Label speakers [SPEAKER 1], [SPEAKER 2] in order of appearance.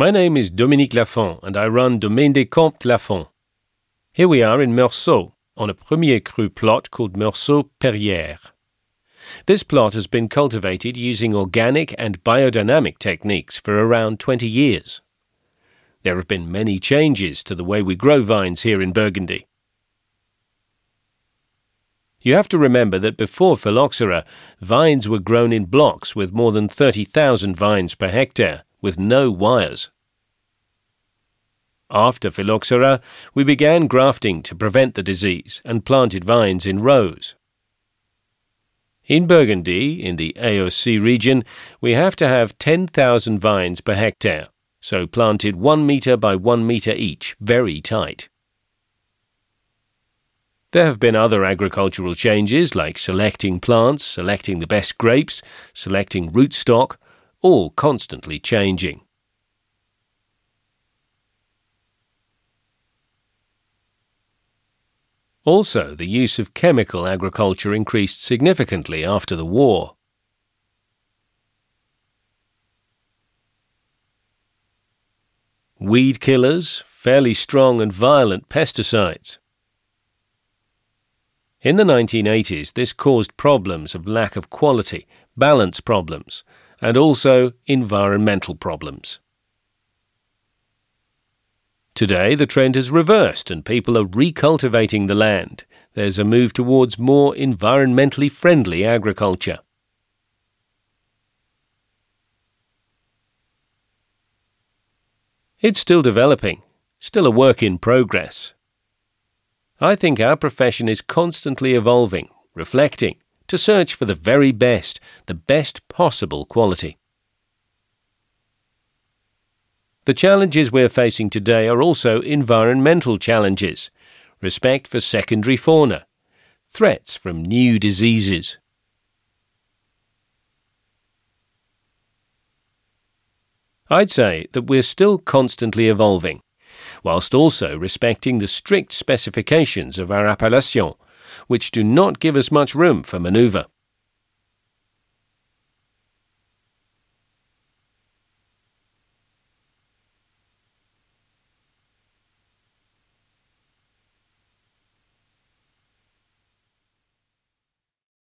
[SPEAKER 1] My name is Dominique Lafon and I run Domaine des Comtes Lafon. Here we are in Meursault, on a premier cru plot called Meursault Perrières. This plot has been cultivated using organic and biodynamic techniques for around 20 years. There have been many changes to the way we grow vines here in Burgundy. You have to remember that before phylloxera, vines were grown in blocks with more than 30,000 vines per hectare, with no wires. After phylloxera, we began grafting to prevent the disease and planted vines in rows. In Burgundy, in the AOC region, we have to have 10,000 vines per hectare, so planted 1 metre by 1 metre each, very tight. There have been other agricultural changes like selecting plants, selecting the best grapes, selecting rootstock, all constantly changing. Also, the use of chemical agriculture increased significantly after the war. Weed killers, fairly strong and violent pesticides. In the 1980s, this caused problems of lack of quality, balance problems, and also environmental problems. Today, the trend has reversed and people are recultivating the land. There's a move towards more environmentally friendly agriculture. It's still developing, still a work in progress. I think our profession is constantly evolving, reflecting, to search for the very best, the best possible quality. The challenges we're facing today are also environmental challenges respect for secondary fauna, threats from new diseases. I'd say that we're still constantly evolving whilst also respecting the strict specifications of our appellation, which do not give us much room for manoeuvre.